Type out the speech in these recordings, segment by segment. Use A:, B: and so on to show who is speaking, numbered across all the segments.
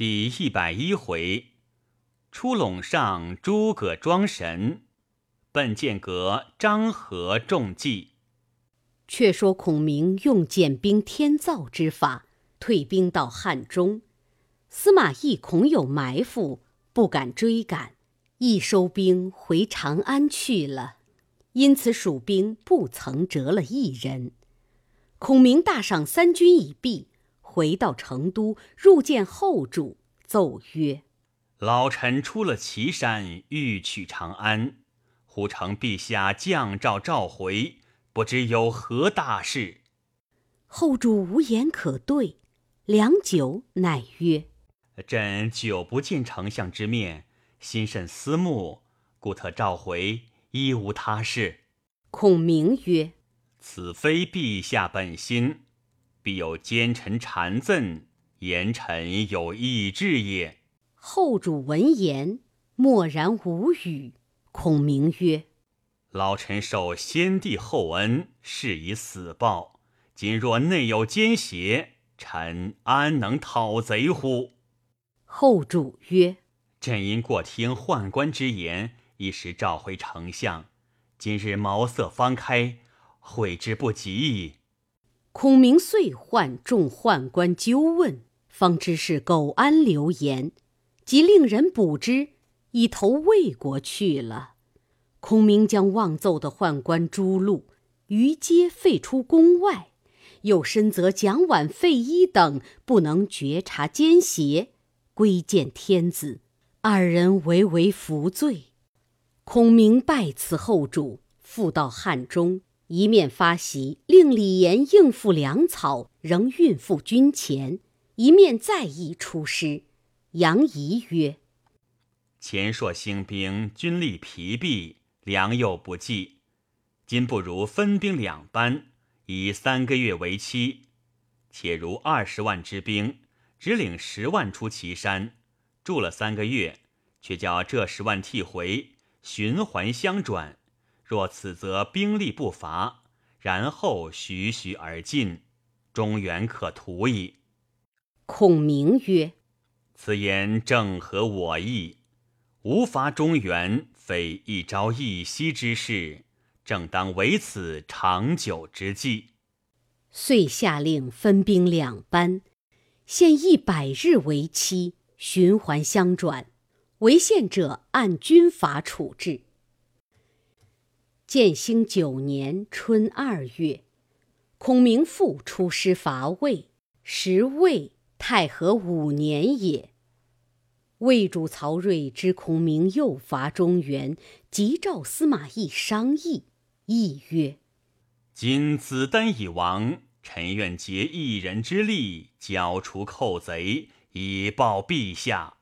A: 第一百一回，出陇上诸葛庄神，奔剑阁张合中计。
B: 却说孔明用减兵天造之法，退兵到汉中。司马懿恐有埋伏，不敢追赶，亦收兵回长安去了。因此蜀兵不曾折了一人。孔明大赏三军已毕。回到成都，入见后主，奏曰：“
A: 老臣出了岐山，欲取长安。忽承陛下降诏召回，不知有何大事。”
B: 后主无言可对，良久，乃曰：“
A: 朕久不见丞相之面，心甚思慕，故特召回，亦无他事。”
B: 孔明曰：“
A: 此非陛下本心。”必有奸臣谗赠，言臣有异志也。
B: 后主闻言，默然无语。孔明曰：“
A: 老臣受先帝厚恩，是以死报。今若内有奸邪，臣安能讨贼乎？”
B: 后主曰：“
A: 朕因过听宦官之言，一时召回丞相。今日茅塞方开，悔之不及。”
B: 孔明遂唤众宦官纠问，方知是苟安流言，即令人捕之，已投魏国去了。孔明将妄奏的宦官诛戮，于皆废出宫外，又深责蒋琬、费祎等不能觉察奸邪，归见天子，二人唯唯服罪。孔明拜辞后主，复到汉中。一面发檄令李严应付粮草，仍运赴军前；一面再议出师。杨仪曰：“
A: 前朔兴兵，军力疲弊，粮又不济，今不如分兵两班，以三个月为期。且如二十万之兵，只领十万出祁山，住了三个月，却叫这十万替回，循环相转。”若此则兵力不乏，然后徐徐而进，中原可图矣。
B: 孔明曰：“
A: 此言正合我意。无伐中原，非一朝一夕之事，正当为此长久之计。”
B: 遂下令分兵两班，限一百日为期，循环相转，违宪者按军法处置。建兴九年春二月，孔明复出师伐魏，时魏太和五年也。魏主曹睿知孔明又伐中原，即召司马懿商议。懿曰：“
A: 今子丹已亡，臣愿竭一人之力，剿除寇贼，以报陛下。”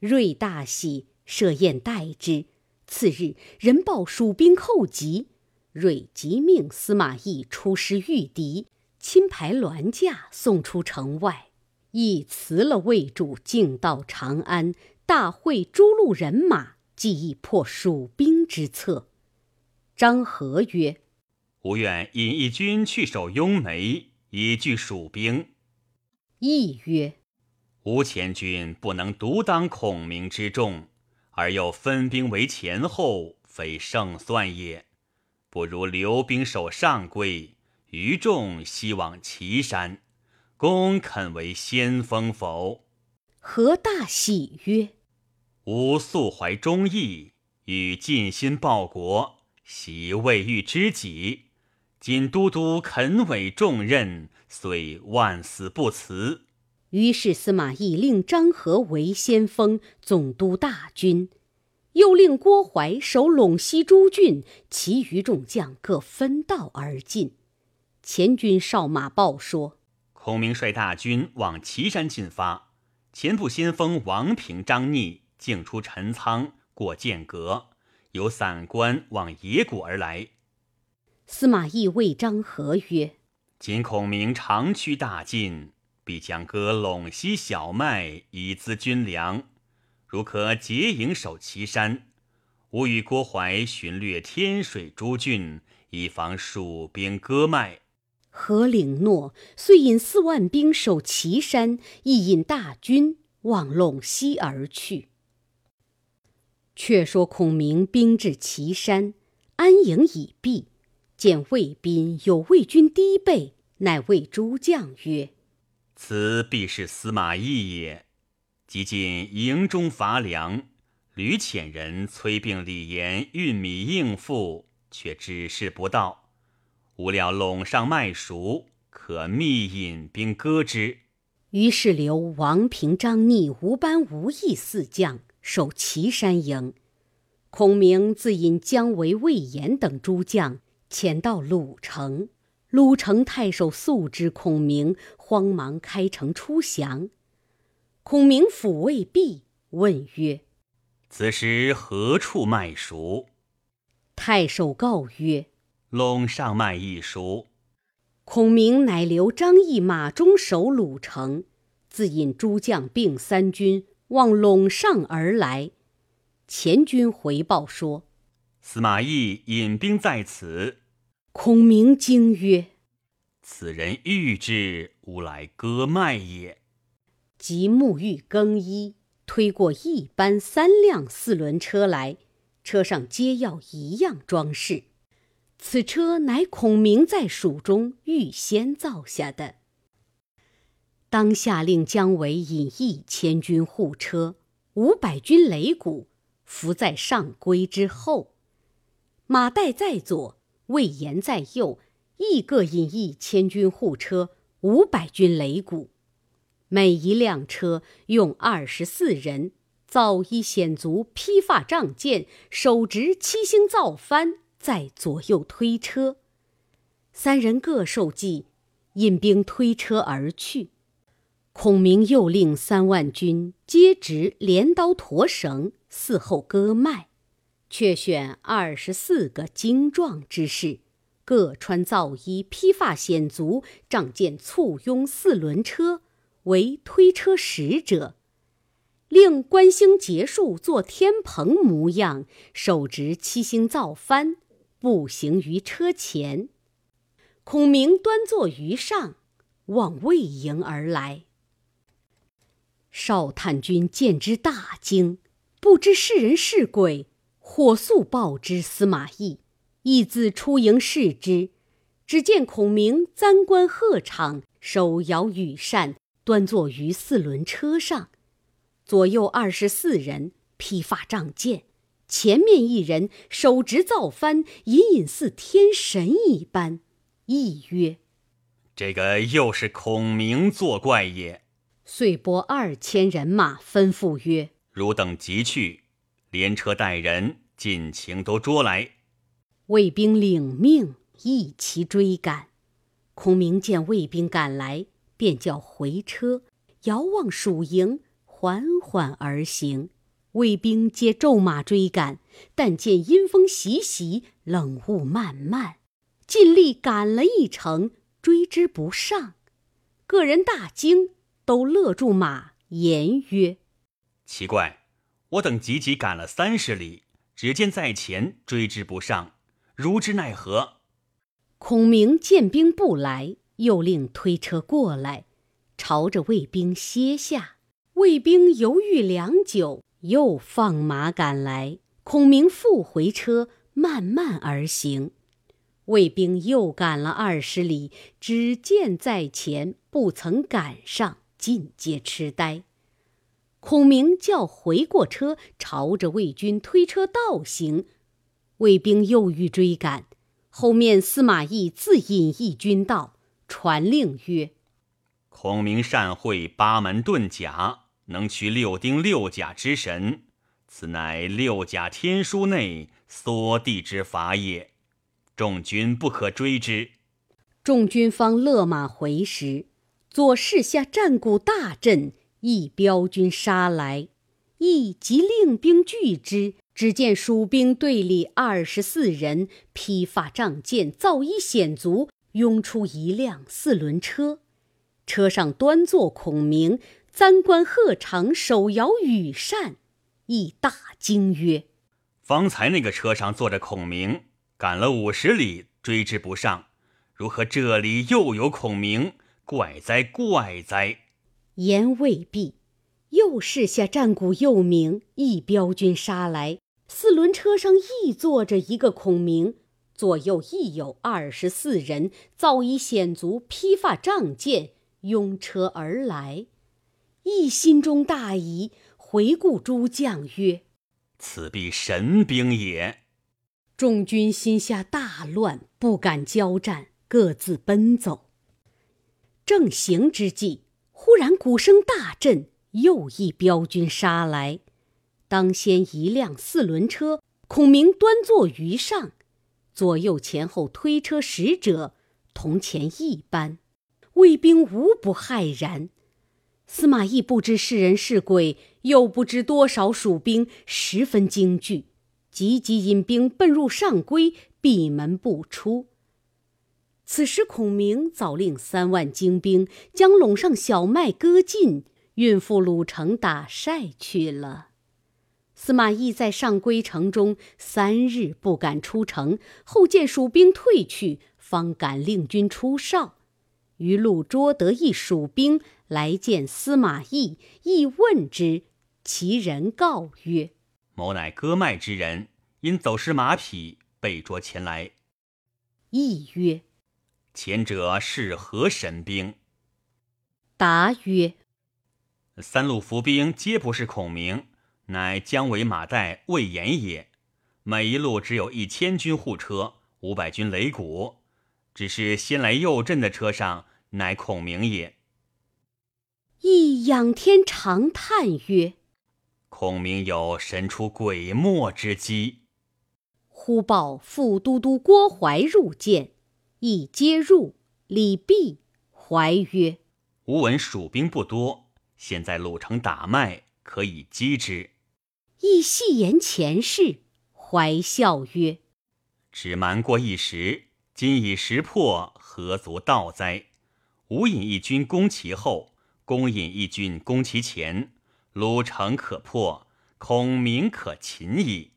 B: 睿大喜，设宴待之。次日，人报蜀兵寇急，睿即命司马懿出师御敌，亲排銮驾送出城外。亦辞了魏主，径到长安，大会诸路人马，计议破蜀兵之策。张合曰：“
A: 吾愿引一军去守雍眉，以拒蜀兵。”
B: 懿曰：“
A: 吾前军不能独当孔明之众。”而又分兵为前后，非胜算也。不如留兵守上邽，余众西往岐山。公肯为先锋否？
B: 何大喜曰：“
A: 吾素怀忠义，欲尽心报国，习未遇知己。今都督肯委重任，遂万死不辞。”
B: 于是司马懿令张合为先锋，总督大军，又令郭淮守陇西诸郡，其余众将各分道而进。前军哨马报说，
A: 孔明率大军往岐山进发，前部先锋王平、张逆径出陈仓，过剑阁，有散关往野谷而来。
B: 司马懿谓张合曰：“
A: 今孔明长驱大进。”必将割陇西小麦以资军粮，如可结营守岐山，吾与郭淮巡掠天水诸郡，以防蜀兵割麦。
B: 何领诺，遂引四万兵守岐山，亦引大军往陇西而去。却说孔明兵至岐山，安营已毕，见魏兵有魏军低备，乃谓诸将曰：“
A: 此必是司马懿也。”即进营中乏粮，吕浅人催病李严运米应付，却指示不到。无料陇上麦熟，可密引兵割之。
B: 于是留王平、张逆、吴班、吴懿四将守岐山营。孔明自引姜维、魏延等诸将潜到鲁城。鲁城太守素知孔明，慌忙开城出降。孔明抚慰毕，问曰：“
A: 此时何处麦熟？”
B: 太守告曰：“
A: 陇上麦已熟。”
B: 孔明乃留张翼、马忠守鲁城，自引诸将并三军往陇上而来。前军回报说：“
A: 司马懿引兵在此。”
B: 孔明惊曰：“
A: 此人欲之，吾来割脉也。”
B: 即沐浴更衣，推过一班三辆四轮车来，车上皆要一样装饰。此车乃孔明在蜀中预先造下的。当下令姜维引一千军护车，五百军擂鼓，伏在上归之后，马岱在左，魏延在右，亦各引一千军护车，五百军擂鼓。每一辆车用二十四人，造衣显足，披发仗剑，手执七星造幡，在左右推车。三人各受计，引兵推车而去。孔明又令三万军皆执镰刀驼绳，伺候割麦，却选二十四个精壮之士，各穿皂衣，披发显足，仗剑簇拥四轮车。为推车使者，令关兴结束做天蓬模样，手执七星造幡，步行于车前。孔明端坐于上，望魏营而来。少探军见之大惊，不知是人是鬼，火速报之司马懿。懿自出营视之，只见孔明簪冠鹤氅，手摇羽扇。端坐于四轮车上，左右二十四人披发仗剑，前面一人手执造幡，隐隐似天神一般。亦曰：“
A: 这个又是孔明作怪也。”
B: 遂拨二千人马，吩咐曰：“
A: 汝等即去，连车带人，尽情都捉来。”
B: 卫兵领命，一齐追赶。孔明见卫兵赶来。便叫回车，遥望蜀营，缓缓而行。卫兵皆骤马追赶，但见阴风习习，冷雾漫漫，尽力赶了一程，追之不上。个人大惊，都勒住马，言曰：“
A: 奇怪，我等急急赶了三十里，只见在前追之不上，如之奈何？”
B: 孔明见兵不来。又令推车过来，朝着卫兵歇下。卫兵犹豫良久，又放马赶来。孔明复回车，慢慢而行。卫兵又赶了二十里，只见在前，不曾赶上，尽皆痴呆。孔明叫回过车，朝着魏军推车倒行。魏兵又欲追赶，后面司马懿自引一军到。传令曰：“
A: 孔明善会八门遁甲，能驱六丁六甲之神，此乃六甲天书内缩地之法也。众军不可追之。”
B: 众军方勒马回时，左势下战鼓大震，一彪军杀来，亦即令兵拒之。只见蜀兵队里二十四人，披发仗剑，造衣显足。拥出一辆四轮车，车上端坐孔明，簪冠鹤氅，手摇羽扇，亦大惊曰：“
A: 方才那个车上坐着孔明，赶了五十里，追之不上，如何这里又有孔明？怪哉怪哉！”
B: 言未毕，又试下战鼓又鸣，一彪军杀来。四轮车上亦坐着一个孔明，左右亦有二十四人，早已显足，披发仗剑，拥车而来。亦心中大疑，回顾诸将曰：“
A: 此必神兵也。”
B: 众军心下大乱，不敢交战，各自奔走。正行之际，忽然鼓声大震，又一镖军杀来。当先一辆四轮车，孔明端坐于上，左右前后推车使者同前一般，卫兵无不骇然。司马懿不知是人是鬼，又不知多少蜀兵，十分惊惧，急急引兵奔入上邽，闭门不出。此时，孔明早令三万精兵将陇上小麦割尽，运赴鲁城打晒去了。司马懿在上归城中三日不敢出城，后见蜀兵退去，方敢令军出哨。于路捉得一蜀兵来见司马懿，亦问之，其人告曰：“
A: 某乃割麦之人，因走失马匹，被捉前来。”
B: 懿曰。
A: 前者是何神兵？
B: 答曰：“
A: 三路伏兵皆不是孔明，乃姜维、马岱、魏延也。每一路只有一千军护车，五百军擂鼓。只是先来右阵的车上，乃孔明也。”
B: 亦仰天长叹曰：“
A: 孔明有神出鬼没之机。”
B: 忽报副都督郭淮入见。亦皆入，礼毕，怀曰：“
A: 吾闻蜀兵不多，现在鲁城打麦，可以击之。”
B: 亦细言前事，怀笑曰：“
A: 只瞒过一时，今已识破，何足道哉？吾引一军攻其后，公引一军攻其前，鲁城可破，孔明可擒矣。”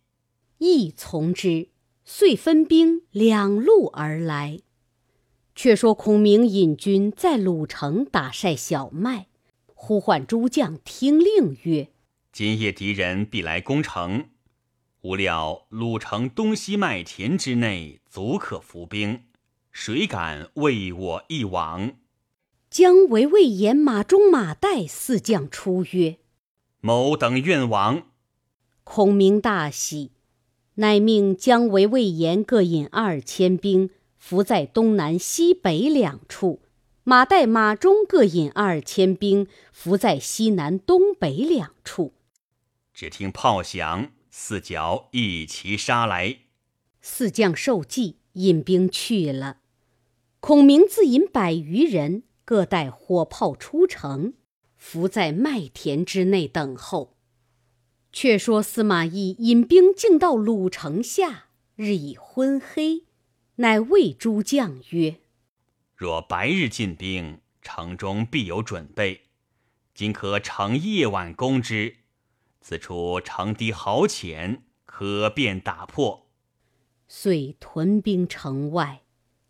B: 亦从之，遂分兵两路而来。却说孔明引军在鲁城打晒小麦，呼唤诸将听令曰：“
A: 今夜敌人必来攻城，无料鲁城东西麦田之内足可伏兵，谁敢为我一往？”
B: 姜维、魏延、马忠、马岱四将出曰：“
A: 某等愿往。”
B: 孔明大喜，乃命姜维、魏延各引二千兵。伏在东南西北两处，马岱、马忠各引二千兵，伏在西南东北两处。
A: 只听炮响，四角一齐杀来。
B: 四将受计，引兵去了。孔明自引百余人，各带火炮出城，伏在麦田之内等候。却说司马懿引兵进到鲁城下，日已昏黑。乃谓诸将曰：“
A: 若白日进兵，城中必有准备。今可乘夜晚攻之。此处城堤好浅，可便打破。”
B: 遂屯兵城外。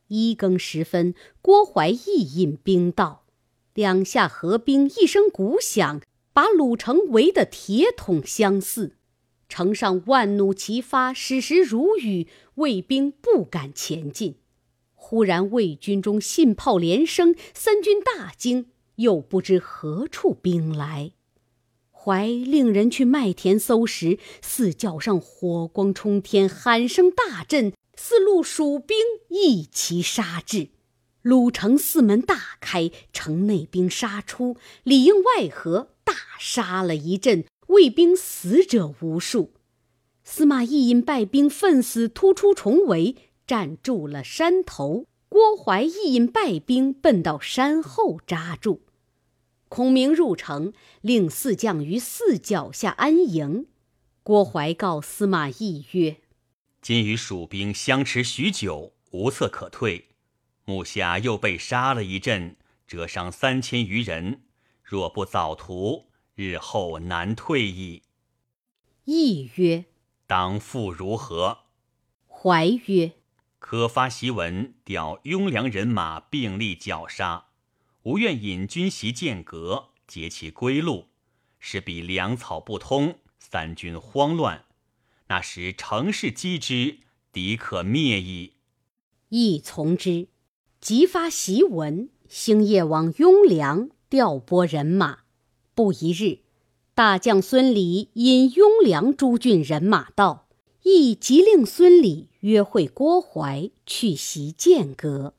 B: 一更时分，郭淮亦引兵到，两下合兵，一声鼓响，把鲁城围得铁桶相似。城上万弩齐发，矢石如雨，魏兵不敢前进。忽然魏军中信炮连声，三军大惊，又不知何处兵来。怀令人去麦田搜时，四角上火光冲天，喊声大震，四路蜀兵一齐杀至。鲁城四门大开，城内兵杀出，里应外合，大杀了一阵。魏兵死者无数，司马懿因败兵奋死突出重围，占住了山头。郭淮亦因败兵奔到山后扎住。孔明入城，令四将于四脚下安营。郭淮告司马懿曰：“
A: 今与蜀兵相持许久，无策可退。目下又被杀了一阵，折伤三千余人。若不早图。”日后难退矣。
B: 懿曰：“
A: 当复如何？”
B: 怀曰：“
A: 可发檄文，调雍凉人马并力绞杀。吾愿引军袭剑阁，截其归路，使彼粮草不通，三军慌乱。那时乘势击之，敌可灭矣。”
B: 亦从之，即发檄文，星夜往雍凉调拨人马。不一日，大将孙礼引雍凉诸郡人马到，亦即令孙礼约会郭淮，去袭剑阁。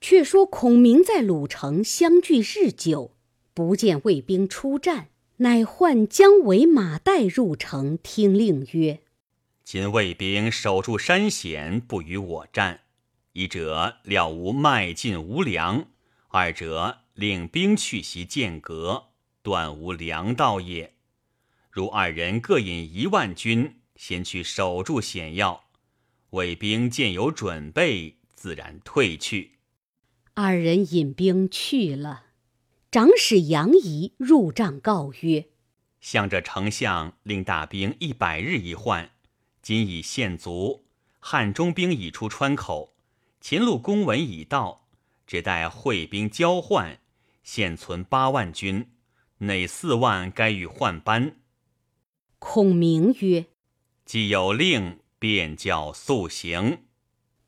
B: 却说孔明在鲁城相聚日久，不见魏兵出战，乃唤姜维、马岱入城听令曰。
A: 今魏兵守住山险，不与我战。一者料无迈进无粮，二者领兵去袭剑阁，断无良道也。如二人各引一万军，先去守住险要，魏兵见有准备，自然退去。
B: 二人引兵去了。长史杨仪入帐告曰：“
A: 向着丞相令大兵一百日一换。”今已献足，汉中兵已出川口，秦路公文已到，只待会兵交换。现存八万军，内四万该与换班。
B: 孔明曰：“
A: 既有令，便叫速行。”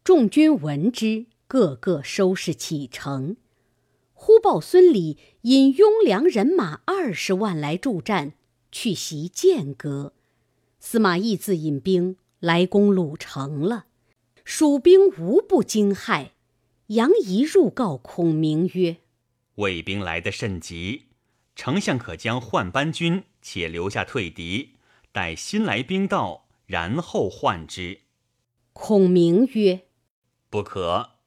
B: 众军闻之，个个收拾启程。忽报孙礼引雍凉人马二十万来助战，去袭剑阁。司马懿自引兵来攻鲁城了，蜀兵无不惊骇。杨仪入告孔明曰：“
A: 魏兵来得甚急，丞相可将换班军且留下退敌，待新来兵到，然后换之。”
B: 孔明曰：“
A: 不可，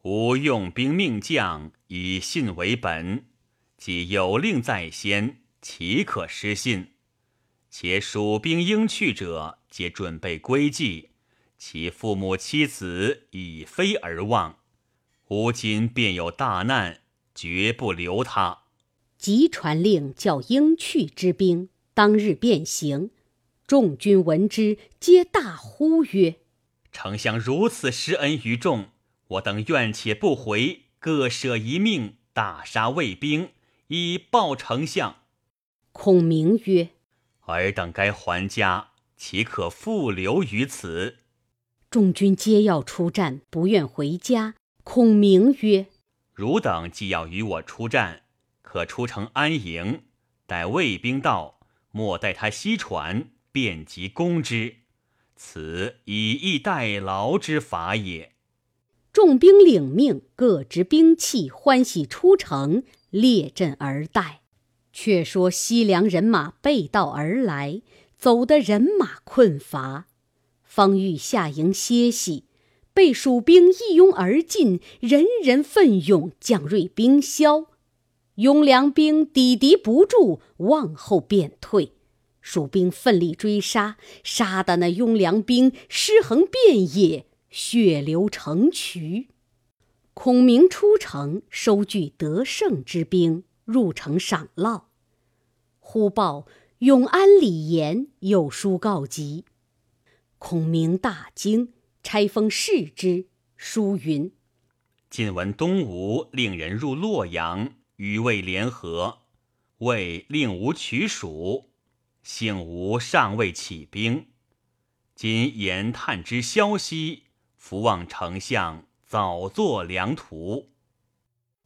A: 吾用兵命将，以信为本，即有令在先，岂可失信？”且蜀兵应去者，皆准备归计，其父母妻子已非而望。吾今便有大难，绝不留他。
B: 即传令，叫应去之兵当日便行。众军闻之，皆大呼曰：“
A: 丞相如此施恩于众，我等愿且不回，各舍一命，大杀魏兵，以报丞相。”
B: 孔明曰。
A: 尔等该还家，岂可复留于此？
B: 众军皆要出战，不愿回家。孔明曰：“
A: 汝等既要与我出战，可出城安营，待魏兵到，莫待他西传，便即攻之。此以逸待劳之法也。”
B: 众兵领命，各执兵器，欢喜出城，列阵而待。却说西凉人马背道而来，走得人马困乏，方欲下营歇息，被蜀兵一拥而进，人人奋勇，将锐兵消。雍凉兵抵敌不住，往后便退。蜀兵奋力追杀，杀得那雍凉兵尸横遍野，血流成渠。孔明出城，收聚得胜之兵。入城赏烙，忽报永安李严有书告急。孔明大惊，拆封视之。书云：“
A: 晋闻东吴令人入洛阳，与魏联合，魏令吴取蜀，幸吴尚未起兵。今言探之消息，伏望丞相早作良图。”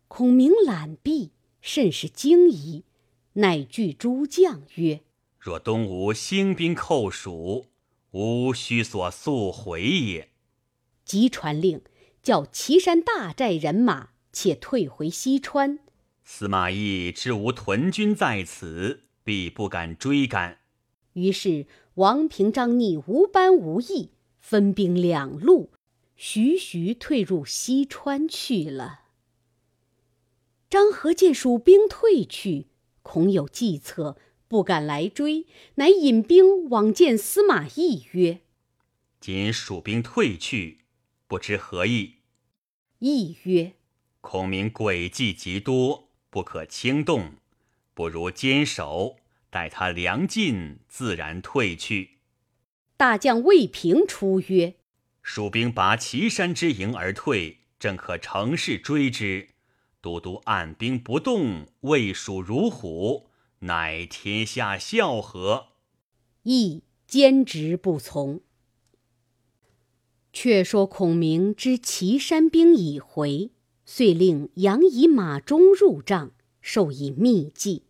B: 孔明览毕。甚是惊疑，乃具诸将曰：“
A: 若东吴兴兵寇蜀，吾须所速回也。”
B: 即传令，叫岐山大寨人马且退回西川。
A: 司马懿知吾屯军在此，必不敢追赶。
B: 于是王平、张逆无班无义，分兵两路，徐徐退入西川去了。张合见蜀兵退去，恐有计策，不敢来追，乃引兵往见司马懿曰：“
A: 今蜀兵退去，不知何意。”
B: 懿曰：“
A: 孔明诡计极多，不可轻动，不如坚守，待他粮尽，自然退去。”
B: 大将魏平出曰：“
A: 蜀兵拔岐山之营而退，正可乘势追之。”都督按兵不动，魏蜀如虎，乃天下笑何。
B: 亦坚执不从。却说孔明知岐山兵已回，遂令杨仪、马忠入帐，授以秘计，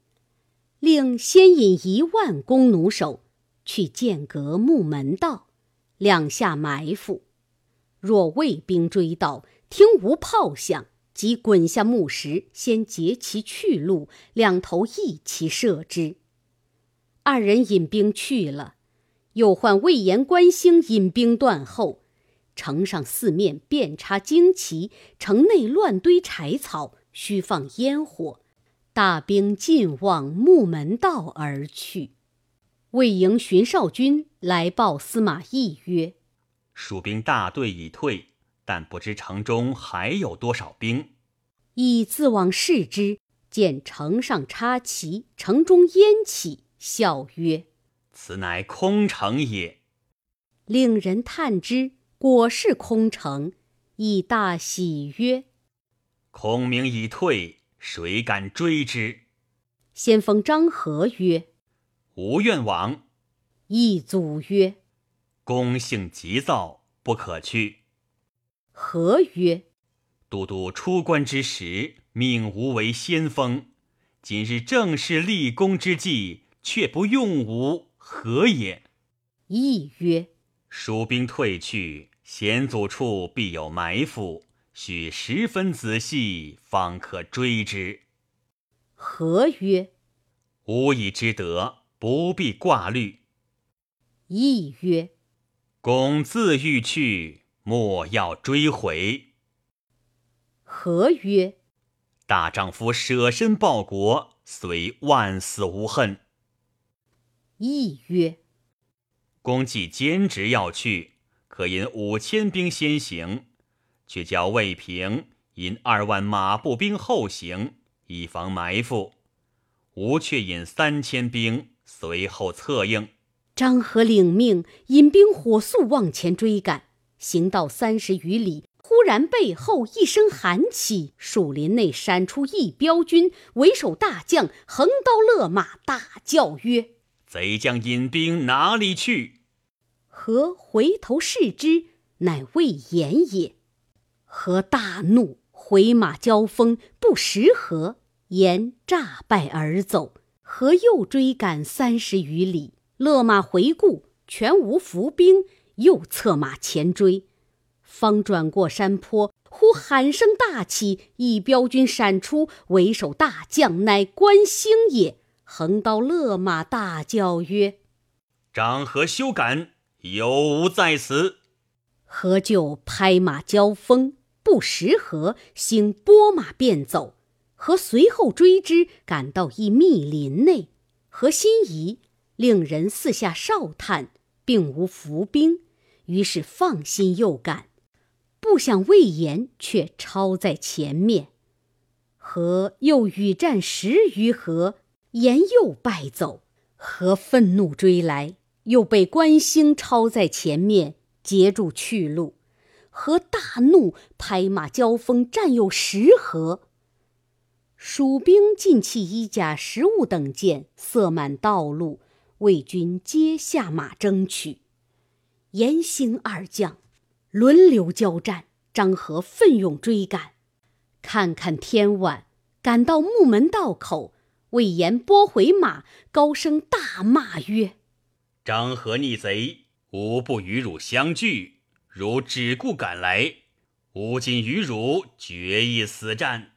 B: 令先引一万弓弩手去剑阁木门道，两下埋伏。若魏兵追到，听无炮响，即滚下木石，先截其去路，两头一齐射之。二人引兵去了，又唤魏延、关兴引兵断后。城上四面遍插旌旗，城内乱堆柴草，须放烟火。大兵尽往木门道而去。魏营巡哨军来报司马懿曰：“
A: 蜀兵大队已退，但不知城中还有多少兵。”
B: 懿自往视之，见城上插旗，城中烟起，笑曰：“
A: 此乃空城也。”
B: 令人探之。果是空城，亦大喜曰：“
A: 孔明已退，谁敢追之？”
B: 先锋张合曰：“
A: 吾愿往。”
B: 一祖曰：“
A: 公性急躁，不可去。”
B: 何曰：“
A: 都督出关之时，命吾为先锋，今日正是立功之际，却不用吾，何也？”
B: 亦曰。
A: 蜀兵退去，险阻处必有埋伏，须十分仔细，方可追之。
B: 何曰：“
A: 吾已知得，不必挂虑。”
B: 亦曰：“
A: 公自欲去，莫要追回。”
B: 何曰：“
A: 大丈夫舍身报国，虽万死无恨。”
B: 亦曰。
A: 公既坚持要去，可引五千兵先行，却叫魏平引二万马步兵后行，以防埋伏。吴却引三千兵随后策应。
B: 张合领命，引兵火速往前追赶。行到三十余里，忽然背后一声喊起，树林内闪出一彪军，为首大将横刀勒马，大叫曰：“
A: 贼将引兵哪里去？”
B: 何回头视之，乃魏延也。何大怒，回马交锋，不识何，延诈败而走。何又追赶三十余里，勒马回顾，全无伏兵，又策马前追。方转过山坡，忽喊声大起，一彪军闪出，为首大将乃关兴也。横刀勒马，大叫曰：“
A: 张合休赶！”有无在此？
B: 何就拍马交锋，不识何，兴拨马便走。何随后追之，赶到一密林内。何心疑，令人四下哨探，并无伏兵，于是放心又赶。不想魏延却超在前面，何又与战十余合，延又败走。何愤怒追来。又被关兴超在前面截住去路，何大怒，拍马交锋，战有十合。蜀兵尽弃衣甲、食物等件，塞满道路，魏军皆下马争取。严兴二将轮流交战，张合奋勇追赶。看看天晚，赶到木门道口，魏延拨回马，高声大骂曰：
A: 张合逆贼，吾不与汝相聚。汝只顾赶来，吾今与汝决一死战。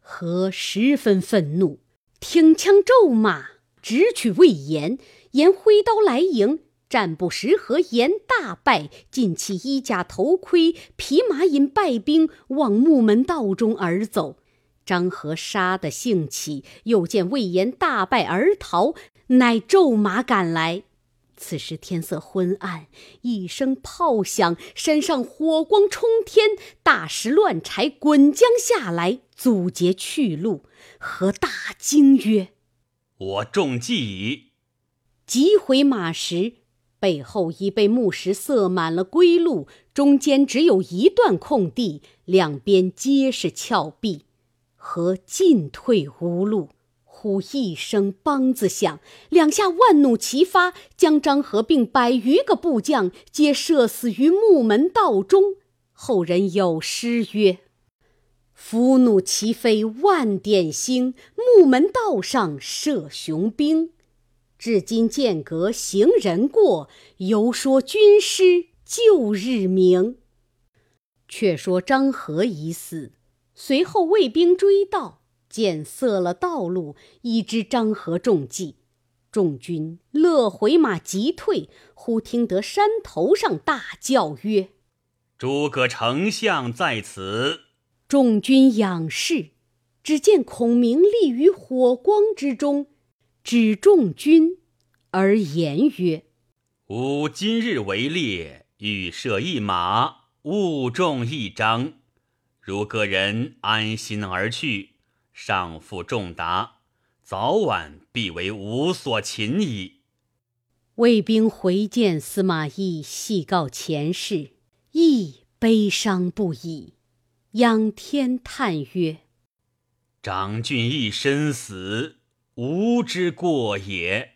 B: 何十分愤怒，挺枪骤马，直取魏延。延挥刀来迎，战不十合，延大败，尽弃衣甲、头盔，匹马引败兵往木门道中而走。张合杀得兴起，又见魏延大败而逃，乃骤马赶来。此时天色昏暗，一声炮响，山上火光冲天，大石乱柴滚将下来，阻截去路。何大惊曰：“
A: 我中计矣！”
B: 急回马时，背后已被木石塞满了归路，中间只有一段空地，两边皆是峭壁，何进退无路。忽一声梆子响，两下万弩齐发，将张合并百余个部将皆射死于木门道中。后人有诗曰：“伏弩齐飞万点星，木门道上射雄兵。至今剑阁行人过，犹说军师旧日名。”却说张合已死，随后卫兵追到。见塞了道路，已知张合中计，众军乐回马急退。忽听得山头上大叫曰：“
A: 诸葛丞相在此！”
B: 众军仰视，只见孔明立于火光之中，指众军而言曰：“
A: 吾今日为猎，欲射一马，误中一张。如个人安心而去。”上负重达，早晚必为吾所擒矣。
B: 卫兵回见司马懿，细告前事，亦悲伤不已，仰天叹曰：“
A: 长俊一身死，吾之过也。”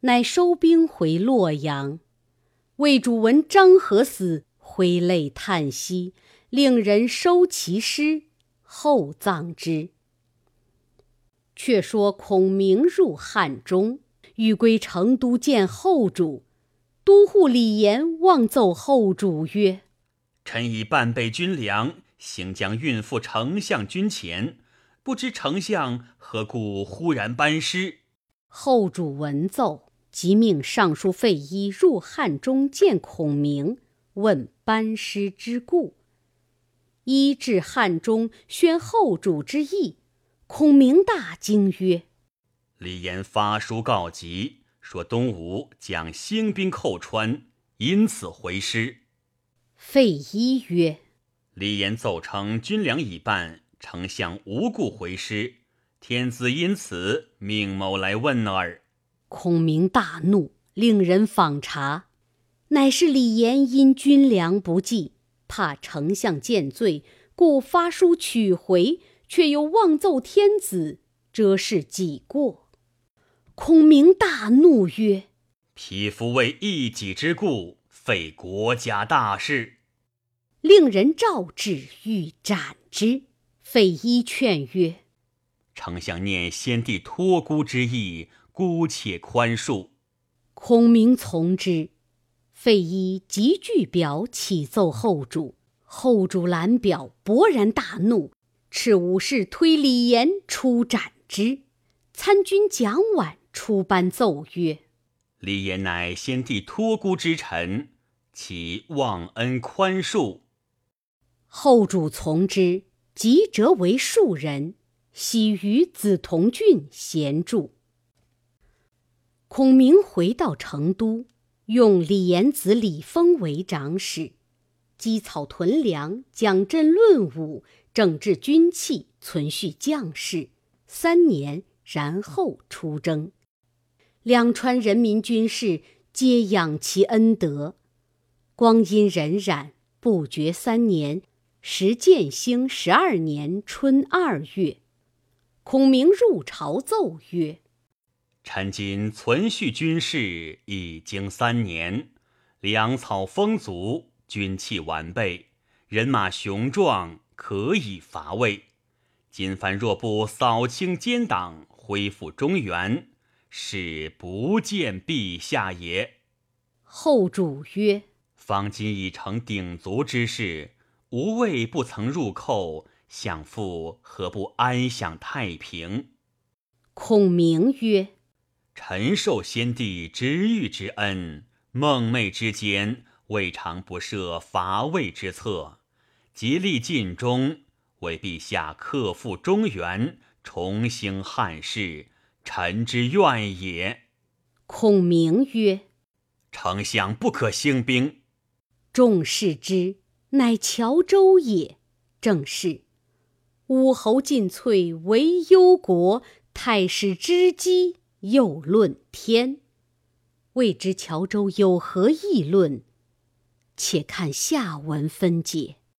B: 乃收兵回洛阳。魏主闻张合死，挥泪叹息，令人收其尸，厚葬之。却说孔明入汉中，欲归成都见后主。都护李严望奏后主曰：“
A: 臣已半备军粮，行将运赴丞相军前，不知丞相何故忽然班师？”
B: 后主闻奏，即命尚书费祎入汉中见孔明，问班师之故。祎至汉中，宣后主之意。孔明大惊曰：“
A: 李严发书告急，说东吴将兴兵寇川，因此回师。”
B: 费祎曰：“
A: 李严奏称军粮已半，丞相无故回师，天子因此命某来问耳。”
B: 孔明大怒，令人访查，乃是李严因军粮不济，怕丞相见罪，故发书取回。却又妄奏天子，遮是己过。孔明大怒曰：“
A: 匹夫为一己之故，废国家大事。”
B: 令人召旨欲斩之。费祎劝曰：“
A: 丞相念先帝托孤之意，姑且宽恕。”
B: 孔明从之。费祎即具表启奏后主，后主览表，勃然大怒。敕武士推李严出斩之。参军蒋琬出班奏曰：“
A: 李严乃先帝托孤之臣，其忘恩宽恕。”
B: 后主从之，即折为庶人，徙于梓潼郡闲住。孔明回到成都，用李严子李丰为长史，积草屯粮，讲阵论武。整治军器，存续将士，三年，然后出征。两川人民军士皆仰其恩德。光阴荏苒，不觉三年，时建兴十二年春二月，孔明入朝奏曰：“
A: 臣今存续军事已经三年，粮草丰足，军器完备，人马雄壮。”可以伐魏。今番若不扫清奸党，恢复中原，是不见陛下也。
B: 后主曰：“
A: 方今已成鼎足之势，吾魏不曾入寇，想父何不安享太平？”
B: 孔明曰：“
A: 臣受先帝知遇之恩，梦寐之间，未尝不设伐魏之策。”竭力尽忠，为陛下克复中原，重兴汉室，臣之愿也。
B: 孔明曰：“
A: 丞相不可兴兵。”
B: 众视之，乃乔州也。正是：“武侯尽瘁为忧国，太史知机又论天。”未知乔州有何议论？且看下文分解。